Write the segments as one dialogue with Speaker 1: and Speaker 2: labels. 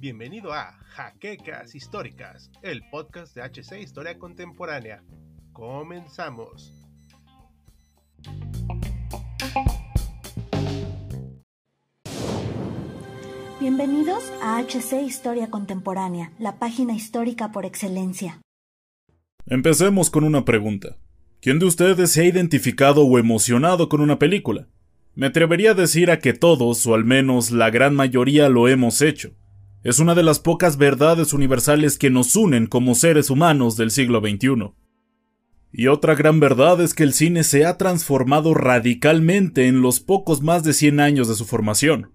Speaker 1: Bienvenido a Jaquecas Históricas, el podcast de HC Historia Contemporánea. Comenzamos.
Speaker 2: Bienvenidos a HC Historia Contemporánea, la página histórica por excelencia.
Speaker 3: Empecemos con una pregunta. ¿Quién de ustedes se ha identificado o emocionado con una película? Me atrevería a decir a que todos, o al menos la gran mayoría, lo hemos hecho. Es una de las pocas verdades universales que nos unen como seres humanos del siglo XXI. Y otra gran verdad es que el cine se ha transformado radicalmente en los pocos más de 100 años de su formación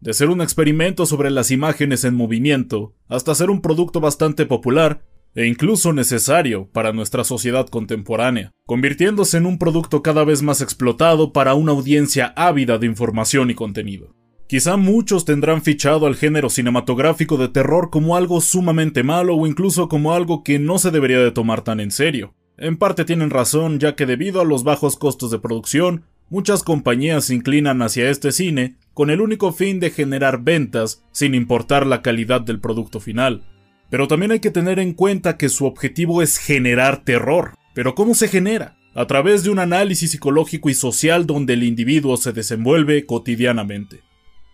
Speaker 3: de ser un experimento sobre las imágenes en movimiento, hasta ser un producto bastante popular e incluso necesario para nuestra sociedad contemporánea, convirtiéndose en un producto cada vez más explotado para una audiencia ávida de información y contenido. Quizá muchos tendrán fichado al género cinematográfico de terror como algo sumamente malo o incluso como algo que no se debería de tomar tan en serio. En parte tienen razón, ya que debido a los bajos costos de producción, muchas compañías se inclinan hacia este cine con el único fin de generar ventas sin importar la calidad del producto final. Pero también hay que tener en cuenta que su objetivo es generar terror. ¿Pero cómo se genera? A través de un análisis psicológico y social donde el individuo se desenvuelve cotidianamente.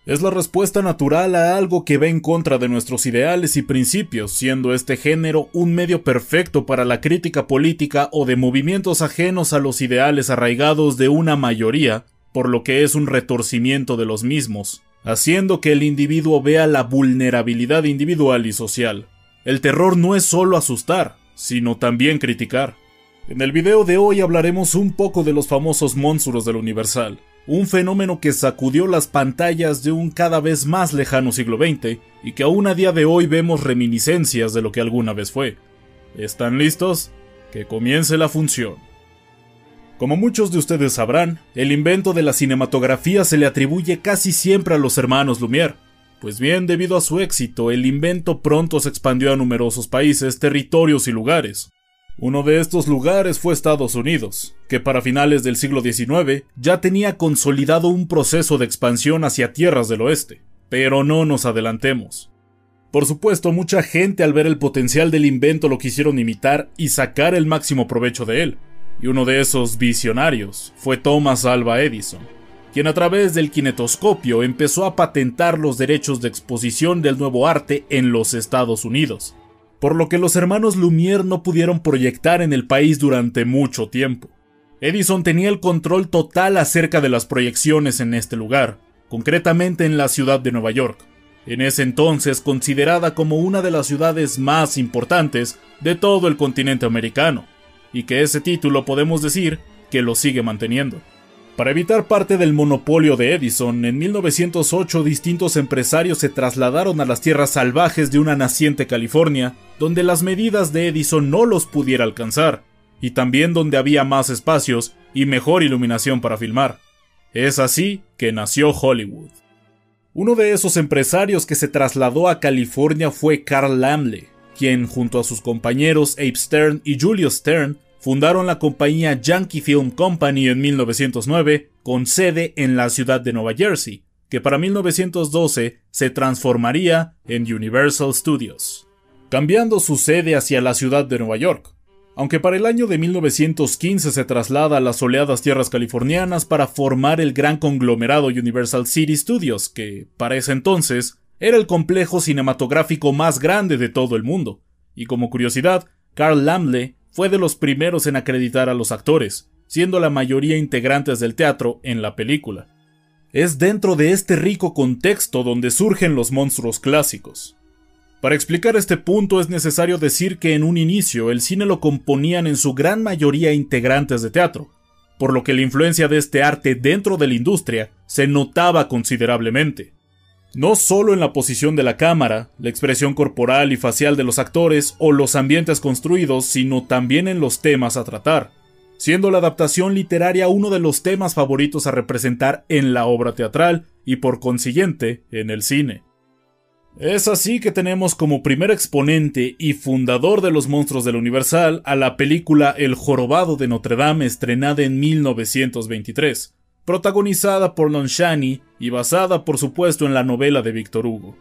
Speaker 3: Es la respuesta natural a algo que va en contra de nuestros ideales y principios, siendo este género un medio perfecto para la crítica política o de movimientos ajenos a los ideales arraigados de una mayoría, por lo que es un retorcimiento de los mismos, haciendo que el individuo vea la vulnerabilidad individual y social. El terror no es solo asustar, sino también criticar. En el video de hoy hablaremos un poco de los famosos monstruos del Universal, un fenómeno que sacudió las pantallas de un cada vez más lejano siglo XX y que aún a día de hoy vemos reminiscencias de lo que alguna vez fue. ¿Están listos? Que comience la función. Como muchos de ustedes sabrán, el invento de la cinematografía se le atribuye casi siempre a los hermanos Lumière. Pues bien, debido a su éxito, el invento pronto se expandió a numerosos países, territorios y lugares. Uno de estos lugares fue Estados Unidos, que para finales del siglo XIX ya tenía consolidado un proceso de expansión hacia tierras del oeste. Pero no nos adelantemos. Por supuesto, mucha gente al ver el potencial del invento lo quisieron imitar y sacar el máximo provecho de él, y uno de esos visionarios fue Thomas Alva Edison, quien a través del kinetoscopio empezó a patentar los derechos de exposición del nuevo arte en los Estados Unidos, por lo que los hermanos Lumière no pudieron proyectar en el país durante mucho tiempo. Edison tenía el control total acerca de las proyecciones en este lugar, concretamente en la ciudad de Nueva York, en ese entonces considerada como una de las ciudades más importantes de todo el continente americano y que ese título podemos decir que lo sigue manteniendo. Para evitar parte del monopolio de Edison, en 1908 distintos empresarios se trasladaron a las tierras salvajes de una naciente California, donde las medidas de Edison no los pudiera alcanzar, y también donde había más espacios y mejor iluminación para filmar. Es así que nació Hollywood. Uno de esos empresarios que se trasladó a California fue Carl Lamley, quien junto a sus compañeros Abe Stern y Julius Stern fundaron la compañía Yankee Film Company en 1909 con sede en la ciudad de Nueva Jersey, que para 1912 se transformaría en Universal Studios, cambiando su sede hacia la ciudad de Nueva York. Aunque para el año de 1915 se traslada a las soleadas tierras californianas para formar el gran conglomerado Universal City Studios, que, para ese entonces, era el complejo cinematográfico más grande de todo el mundo. Y como curiosidad, Carl Lamley fue de los primeros en acreditar a los actores, siendo la mayoría integrantes del teatro en la película. Es dentro de este rico contexto donde surgen los monstruos clásicos. Para explicar este punto es necesario decir que en un inicio el cine lo componían en su gran mayoría integrantes de teatro, por lo que la influencia de este arte dentro de la industria se notaba considerablemente no solo en la posición de la cámara, la expresión corporal y facial de los actores o los ambientes construidos, sino también en los temas a tratar, siendo la adaptación literaria uno de los temas favoritos a representar en la obra teatral y por consiguiente en el cine. Es así que tenemos como primer exponente y fundador de los monstruos del Universal a la película El jorobado de Notre Dame estrenada en 1923, protagonizada por Lon Chaney y basada por supuesto en la novela de Victor Hugo.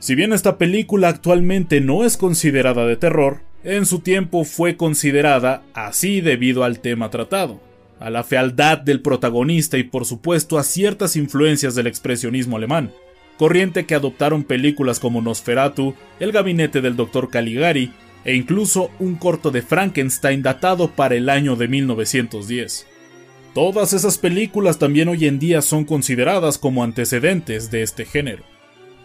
Speaker 3: Si bien esta película actualmente no es considerada de terror, en su tiempo fue considerada así debido al tema tratado, a la fealdad del protagonista y por supuesto a ciertas influencias del expresionismo alemán, corriente que adoptaron películas como Nosferatu, El gabinete del Dr. Caligari e incluso un corto de Frankenstein datado para el año de 1910. Todas esas películas también hoy en día son consideradas como antecedentes de este género.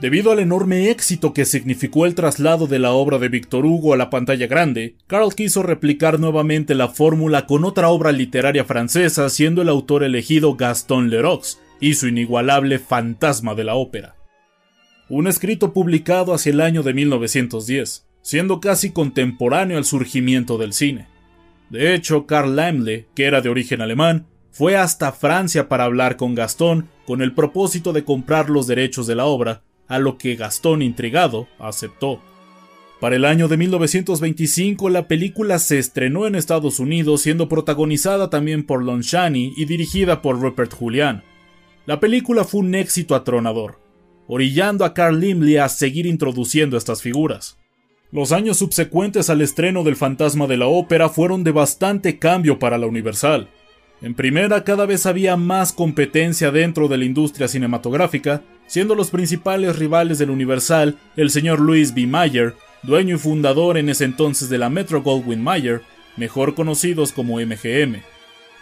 Speaker 3: Debido al enorme éxito que significó el traslado de la obra de Victor Hugo a la pantalla grande, Carl quiso replicar nuevamente la fórmula con otra obra literaria francesa, siendo el autor elegido Gaston Leroux y su inigualable Fantasma de la Ópera. Un escrito publicado hacia el año de 1910, siendo casi contemporáneo al surgimiento del cine. De hecho, Karl Laemmle, que era de origen alemán, fue hasta Francia para hablar con Gastón con el propósito de comprar los derechos de la obra, a lo que Gastón, intrigado, aceptó. Para el año de 1925 la película se estrenó en Estados Unidos siendo protagonizada también por Lon Chaney y dirigida por Rupert Julian. La película fue un éxito atronador, orillando a Carl Limley a seguir introduciendo estas figuras. Los años subsecuentes al estreno del Fantasma de la Ópera fueron de bastante cambio para la Universal. En primera, cada vez había más competencia dentro de la industria cinematográfica, siendo los principales rivales del Universal el señor Louis B. Mayer, dueño y fundador en ese entonces de la Metro Goldwyn Mayer, mejor conocidos como MGM.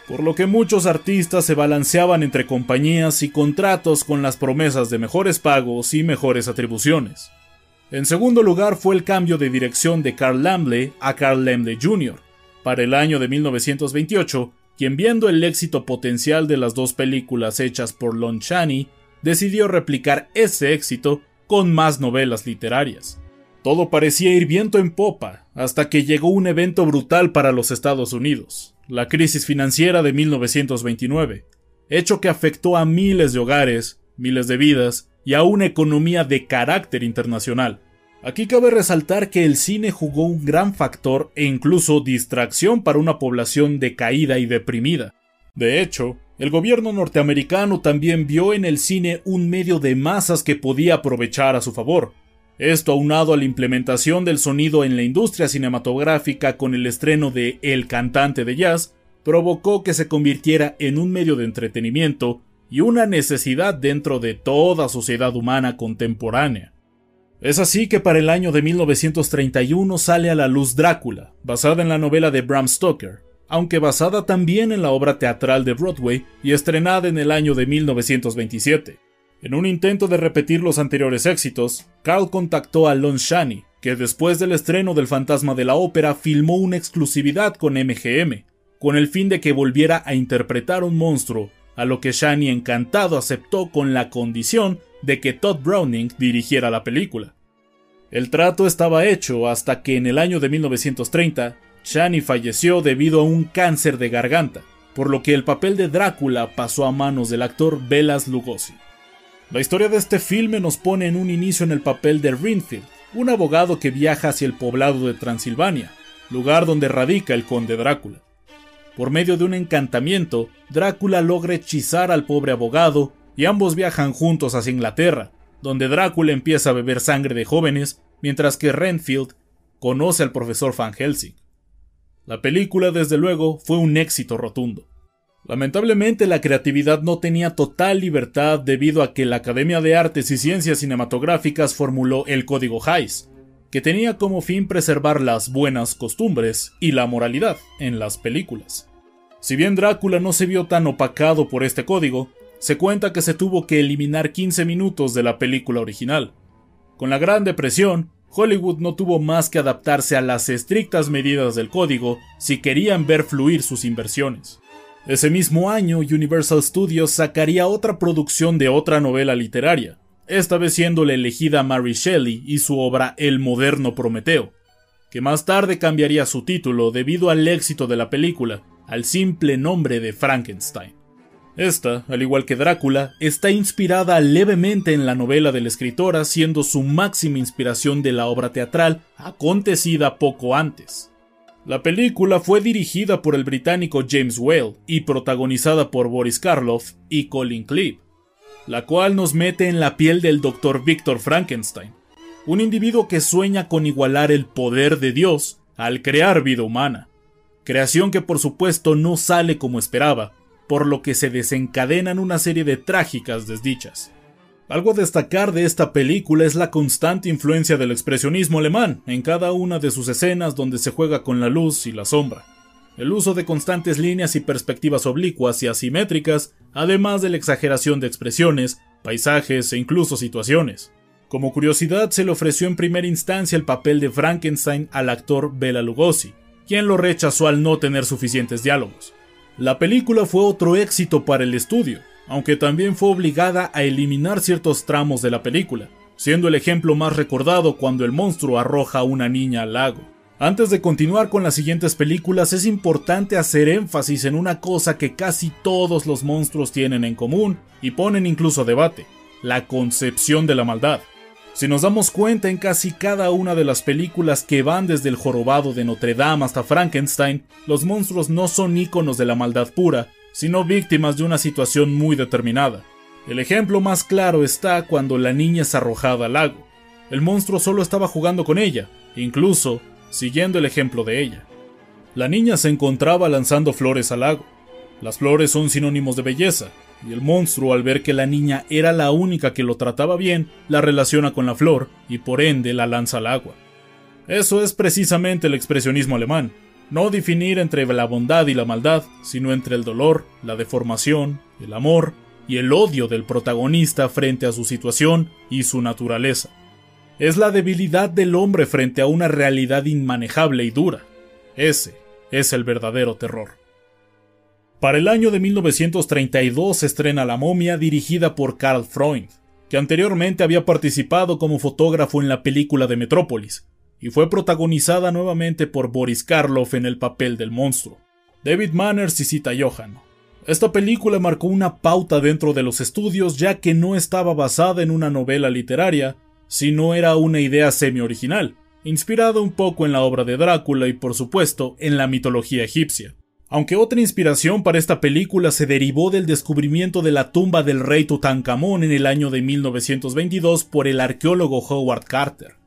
Speaker 3: Por lo que muchos artistas se balanceaban entre compañías y contratos con las promesas de mejores pagos y mejores atribuciones. En segundo lugar fue el cambio de dirección de Carl Lambley a Carl Lambley Jr. Para el año de 1928, quien viendo el éxito potencial de las dos películas hechas por Lon Chaney, decidió replicar ese éxito con más novelas literarias. Todo parecía ir viento en popa, hasta que llegó un evento brutal para los Estados Unidos, la crisis financiera de 1929, hecho que afectó a miles de hogares, miles de vidas y a una economía de carácter internacional. Aquí cabe resaltar que el cine jugó un gran factor e incluso distracción para una población decaída y deprimida. De hecho, el gobierno norteamericano también vio en el cine un medio de masas que podía aprovechar a su favor. Esto aunado a la implementación del sonido en la industria cinematográfica con el estreno de El cantante de jazz, provocó que se convirtiera en un medio de entretenimiento y una necesidad dentro de toda sociedad humana contemporánea. Es así que para el año de 1931 sale a la luz Drácula, basada en la novela de Bram Stoker, aunque basada también en la obra teatral de Broadway y estrenada en el año de 1927. En un intento de repetir los anteriores éxitos, Carl contactó a Lon Chaney, que después del estreno del Fantasma de la Ópera filmó una exclusividad con MGM, con el fin de que volviera a interpretar un monstruo, a lo que Chaney encantado aceptó con la condición de que Todd Browning dirigiera la película. El trato estaba hecho hasta que en el año de 1930, Shani falleció debido a un cáncer de garganta, por lo que el papel de Drácula pasó a manos del actor Belas Lugosi. La historia de este filme nos pone en un inicio en el papel de Renfield, un abogado que viaja hacia el poblado de Transilvania, lugar donde radica el conde Drácula. Por medio de un encantamiento, Drácula logra hechizar al pobre abogado y ambos viajan juntos hacia Inglaterra, donde Drácula empieza a beber sangre de jóvenes, mientras que Renfield conoce al profesor Van Helsing. La película, desde luego, fue un éxito rotundo. Lamentablemente la creatividad no tenía total libertad debido a que la Academia de Artes y Ciencias Cinematográficas formuló el Código Hays, que tenía como fin preservar las buenas costumbres y la moralidad en las películas. Si bien Drácula no se vio tan opacado por este código, se cuenta que se tuvo que eliminar 15 minutos de la película original. Con la Gran Depresión, Hollywood no tuvo más que adaptarse a las estrictas medidas del código si querían ver fluir sus inversiones. Ese mismo año, Universal Studios sacaría otra producción de otra novela literaria, esta vez siendo la elegida Mary Shelley y su obra El moderno Prometeo, que más tarde cambiaría su título debido al éxito de la película al simple nombre de Frankenstein. Esta, al igual que Drácula, está inspirada levemente en la novela de la escritora, siendo su máxima inspiración de la obra teatral acontecida poco antes. La película fue dirigida por el británico James Whale y protagonizada por Boris Karloff y Colin Clive, la cual nos mete en la piel del Dr. Victor Frankenstein, un individuo que sueña con igualar el poder de Dios al crear vida humana, creación que por supuesto no sale como esperaba, por lo que se desencadenan una serie de trágicas desdichas. Algo a destacar de esta película es la constante influencia del expresionismo alemán en cada una de sus escenas donde se juega con la luz y la sombra. El uso de constantes líneas y perspectivas oblicuas y asimétricas, además de la exageración de expresiones, paisajes e incluso situaciones. Como curiosidad, se le ofreció en primera instancia el papel de Frankenstein al actor Bela Lugosi, quien lo rechazó al no tener suficientes diálogos. La película fue otro éxito para el estudio, aunque también fue obligada a eliminar ciertos tramos de la película, siendo el ejemplo más recordado cuando el monstruo arroja a una niña al lago. Antes de continuar con las siguientes películas es importante hacer énfasis en una cosa que casi todos los monstruos tienen en común y ponen incluso a debate, la concepción de la maldad. Si nos damos cuenta en casi cada una de las películas que van desde el jorobado de Notre Dame hasta Frankenstein, los monstruos no son íconos de la maldad pura, sino víctimas de una situación muy determinada. El ejemplo más claro está cuando la niña es arrojada al lago. El monstruo solo estaba jugando con ella, incluso siguiendo el ejemplo de ella. La niña se encontraba lanzando flores al lago. Las flores son sinónimos de belleza, y el monstruo al ver que la niña era la única que lo trataba bien, la relaciona con la flor y por ende la lanza al agua. Eso es precisamente el expresionismo alemán, no definir entre la bondad y la maldad, sino entre el dolor, la deformación, el amor y el odio del protagonista frente a su situación y su naturaleza. Es la debilidad del hombre frente a una realidad inmanejable y dura. Ese es el verdadero terror. Para el año de 1932 se estrena La momia dirigida por Karl Freund, que anteriormente había participado como fotógrafo en la película de Metrópolis, y fue protagonizada nuevamente por Boris Karloff en el papel del monstruo, David Manners y Sita Johan. Esta película marcó una pauta dentro de los estudios ya que no estaba basada en una novela literaria, sino era una idea semi-original, inspirada un poco en la obra de Drácula y por supuesto en la mitología egipcia. Aunque otra inspiración para esta película se derivó del descubrimiento de la tumba del rey Tutankamón en el año de 1922 por el arqueólogo Howard Carter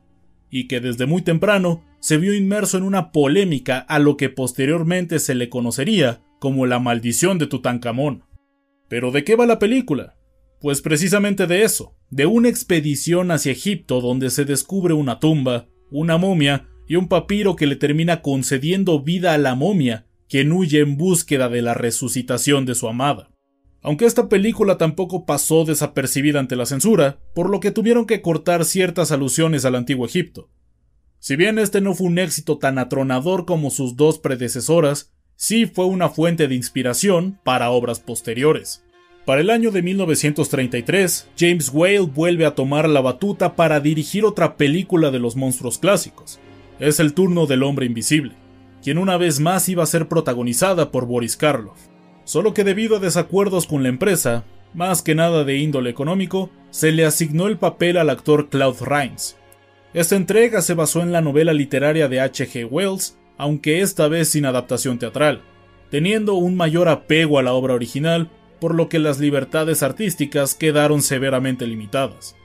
Speaker 3: y que desde muy temprano se vio inmerso en una polémica a lo que posteriormente se le conocería como la maldición de Tutankamón. Pero ¿de qué va la película? Pues precisamente de eso, de una expedición hacia Egipto donde se descubre una tumba, una momia y un papiro que le termina concediendo vida a la momia, quien huye en búsqueda de la resucitación de su amada aunque esta película tampoco pasó desapercibida ante la censura, por lo que tuvieron que cortar ciertas alusiones al antiguo Egipto. Si bien este no fue un éxito tan atronador como sus dos predecesoras, sí fue una fuente de inspiración para obras posteriores. Para el año de 1933, James Whale vuelve a tomar la batuta para dirigir otra película de los monstruos clásicos. Es el turno del hombre invisible, quien una vez más iba a ser protagonizada por Boris Karloff solo que debido a desacuerdos con la empresa, más que nada de índole económico, se le asignó el papel al actor Claude Rains. Esta entrega se basó en la novela literaria de H.G. Wells, aunque esta vez sin adaptación teatral, teniendo un mayor apego a la obra original, por lo que las libertades artísticas quedaron severamente limitadas.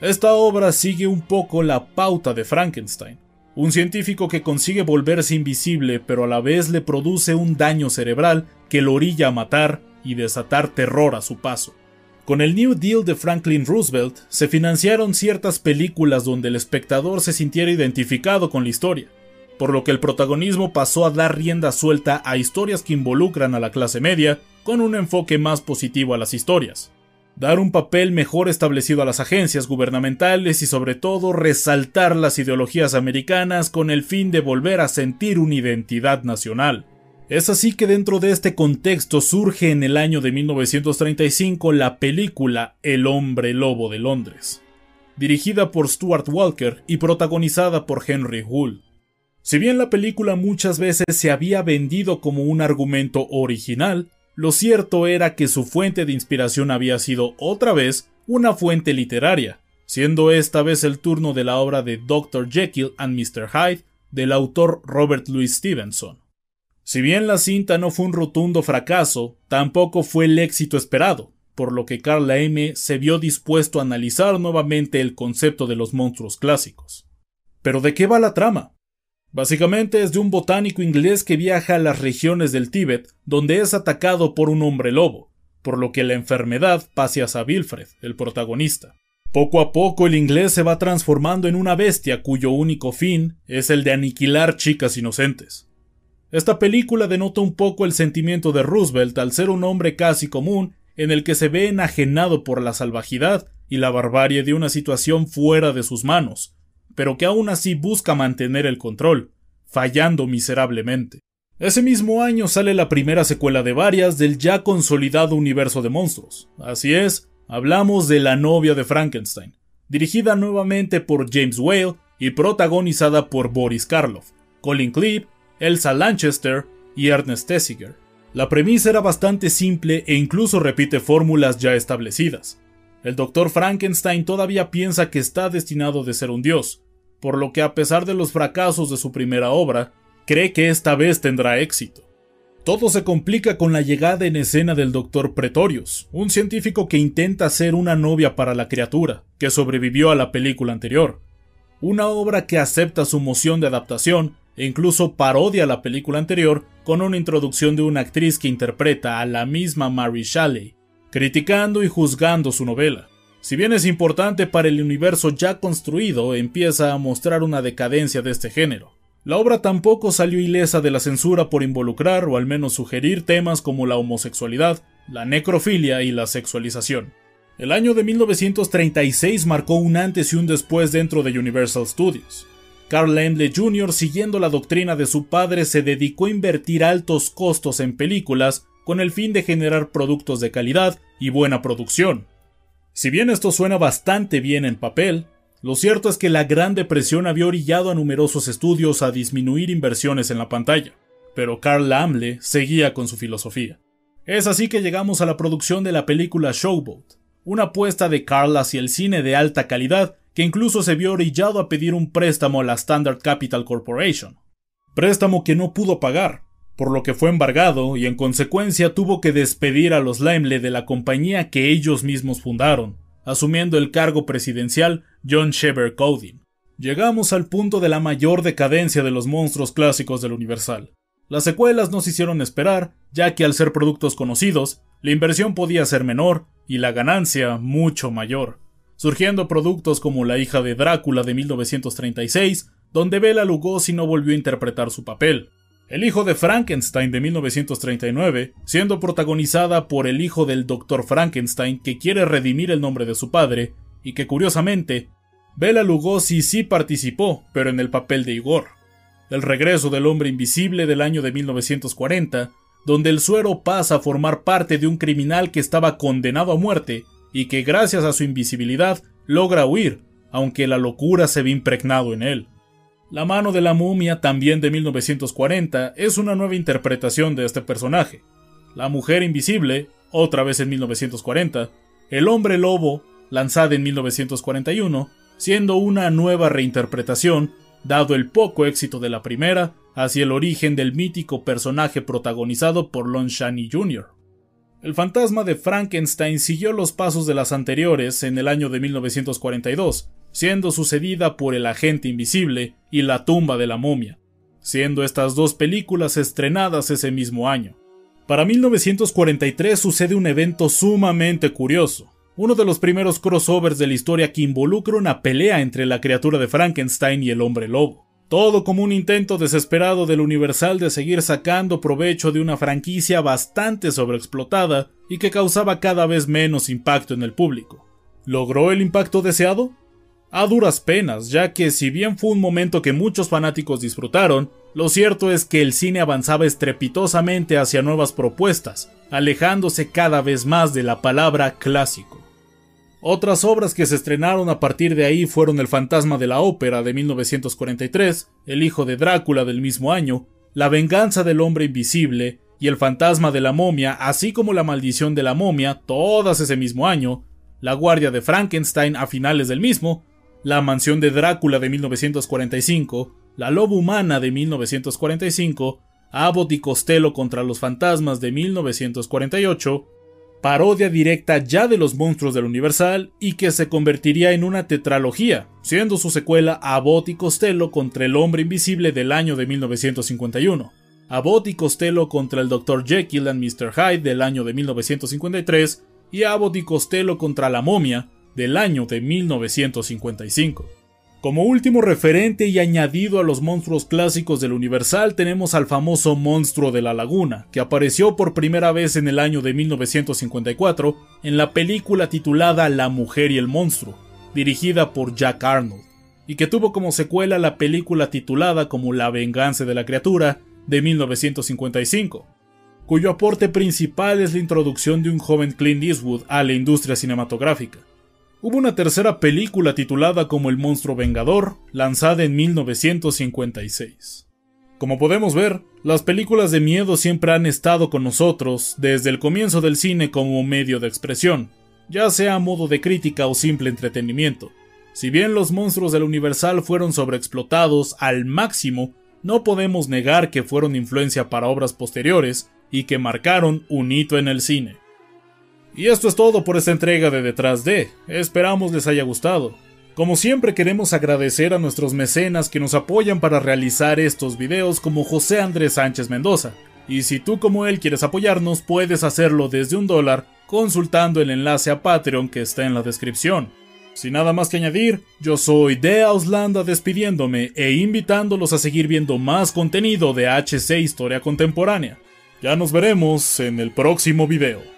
Speaker 3: Esta obra sigue un poco la pauta de Frankenstein, un científico que consigue volverse invisible pero a la vez le produce un daño cerebral que lo orilla a matar y desatar terror a su paso. Con el New Deal de Franklin Roosevelt se financiaron ciertas películas donde el espectador se sintiera identificado con la historia, por lo que el protagonismo pasó a dar rienda suelta a historias que involucran a la clase media con un enfoque más positivo a las historias dar un papel mejor establecido a las agencias gubernamentales y sobre todo resaltar las ideologías americanas con el fin de volver a sentir una identidad nacional. Es así que dentro de este contexto surge en el año de 1935 la película El hombre lobo de Londres, dirigida por Stuart Walker y protagonizada por Henry Hull. Si bien la película muchas veces se había vendido como un argumento original, lo cierto era que su fuente de inspiración había sido otra vez una fuente literaria, siendo esta vez el turno de la obra de Dr. Jekyll and Mr. Hyde del autor Robert Louis Stevenson. Si bien la cinta no fue un rotundo fracaso, tampoco fue el éxito esperado, por lo que Carl M. se vio dispuesto a analizar nuevamente el concepto de los monstruos clásicos. ¿Pero de qué va la trama? Básicamente es de un botánico inglés que viaja a las regiones del Tíbet, donde es atacado por un hombre lobo, por lo que la enfermedad pase a Wilfred, el protagonista. Poco a poco el inglés se va transformando en una bestia cuyo único fin es el de aniquilar chicas inocentes. Esta película denota un poco el sentimiento de Roosevelt al ser un hombre casi común en el que se ve enajenado por la salvajidad y la barbarie de una situación fuera de sus manos, pero que aún así busca mantener el control, fallando miserablemente. Ese mismo año sale la primera secuela de varias del ya consolidado universo de monstruos. Así es, hablamos de La novia de Frankenstein, dirigida nuevamente por James Whale y protagonizada por Boris Karloff, Colin Clive Elsa Lanchester y Ernest Tessiger. La premisa era bastante simple e incluso repite fórmulas ya establecidas. El doctor Frankenstein todavía piensa que está destinado de ser un dios, por lo que a pesar de los fracasos de su primera obra, cree que esta vez tendrá éxito. Todo se complica con la llegada en escena del Dr. Pretorius, un científico que intenta ser una novia para la criatura, que sobrevivió a la película anterior. Una obra que acepta su moción de adaptación e incluso parodia la película anterior con una introducción de una actriz que interpreta a la misma Mary Shelley, criticando y juzgando su novela. Si bien es importante para el universo ya construido, empieza a mostrar una decadencia de este género. La obra tampoco salió ilesa de la censura por involucrar o al menos sugerir temas como la homosexualidad, la necrofilia y la sexualización. El año de 1936 marcó un antes y un después dentro de Universal Studios. Carl Laemmle Jr., siguiendo la doctrina de su padre, se dedicó a invertir altos costos en películas con el fin de generar productos de calidad y buena producción. Si bien esto suena bastante bien en papel, lo cierto es que la Gran Depresión había orillado a numerosos estudios a disminuir inversiones en la pantalla, pero Carl Laemmle seguía con su filosofía. Es así que llegamos a la producción de la película Showboat, una apuesta de Carl hacia el cine de alta calidad que incluso se vio orillado a pedir un préstamo a la Standard Capital Corporation. Préstamo que no pudo pagar, por lo que fue embargado y en consecuencia tuvo que despedir a los Laimle de la compañía que ellos mismos fundaron, asumiendo el cargo presidencial John Shever Coding. Llegamos al punto de la mayor decadencia de los monstruos clásicos del Universal. Las secuelas nos hicieron esperar, ya que al ser productos conocidos, la inversión podía ser menor y la ganancia mucho mayor surgiendo productos como La hija de Drácula de 1936, donde Bela Lugosi no volvió a interpretar su papel. El hijo de Frankenstein de 1939, siendo protagonizada por el hijo del Dr. Frankenstein que quiere redimir el nombre de su padre, y que curiosamente, Bela Lugosi sí participó, pero en el papel de Igor. El regreso del hombre invisible del año de 1940, donde el suero pasa a formar parte de un criminal que estaba condenado a muerte y que gracias a su invisibilidad logra huir, aunque la locura se ve impregnado en él. La mano de la momia, también de 1940, es una nueva interpretación de este personaje. La mujer invisible, otra vez en 1940, El hombre lobo, lanzada en 1941, siendo una nueva reinterpretación, dado el poco éxito de la primera, hacia el origen del mítico personaje protagonizado por Lon Chaney Jr. El fantasma de Frankenstein siguió los pasos de las anteriores en el año de 1942, siendo sucedida por El agente invisible y La tumba de la momia, siendo estas dos películas estrenadas ese mismo año. Para 1943 sucede un evento sumamente curioso, uno de los primeros crossovers de la historia que involucra una pelea entre la criatura de Frankenstein y el hombre lobo. Todo como un intento desesperado del Universal de seguir sacando provecho de una franquicia bastante sobreexplotada y que causaba cada vez menos impacto en el público. ¿Logró el impacto deseado? A duras penas, ya que si bien fue un momento que muchos fanáticos disfrutaron, lo cierto es que el cine avanzaba estrepitosamente hacia nuevas propuestas, alejándose cada vez más de la palabra clásico. Otras obras que se estrenaron a partir de ahí fueron El fantasma de la ópera de 1943, El hijo de Drácula del mismo año, La venganza del hombre invisible y El fantasma de la momia, así como La maldición de la momia, todas ese mismo año, La guardia de Frankenstein a finales del mismo, La mansión de Drácula de 1945, La Loba Humana de 1945, Abbott y Costello contra los Fantasmas de 1948, parodia directa ya de los monstruos del Universal y que se convertiría en una tetralogía, siendo su secuela Abbott y Costello contra el Hombre Invisible del año de 1951, Abbott y Costello contra el Dr. Jekyll and Mr. Hyde del año de 1953 y Abbott y Costello contra la momia del año de 1955. Como último referente y añadido a los monstruos clásicos del Universal tenemos al famoso monstruo de la laguna, que apareció por primera vez en el año de 1954 en la película titulada La mujer y el monstruo, dirigida por Jack Arnold, y que tuvo como secuela la película titulada como La venganza de la criatura de 1955, cuyo aporte principal es la introducción de un joven Clint Eastwood a la industria cinematográfica. Hubo una tercera película titulada como El monstruo vengador, lanzada en 1956. Como podemos ver, las películas de miedo siempre han estado con nosotros desde el comienzo del cine como medio de expresión, ya sea a modo de crítica o simple entretenimiento. Si bien los monstruos del Universal fueron sobreexplotados al máximo, no podemos negar que fueron influencia para obras posteriores y que marcaron un hito en el cine. Y esto es todo por esta entrega de Detrás de. Esperamos les haya gustado. Como siempre queremos agradecer a nuestros mecenas que nos apoyan para realizar estos videos como José Andrés Sánchez Mendoza. Y si tú como él quieres apoyarnos puedes hacerlo desde un dólar consultando el enlace a Patreon que está en la descripción. Sin nada más que añadir, yo soy de Auslanda despidiéndome e invitándolos a seguir viendo más contenido de HC Historia Contemporánea. Ya nos veremos en el próximo video.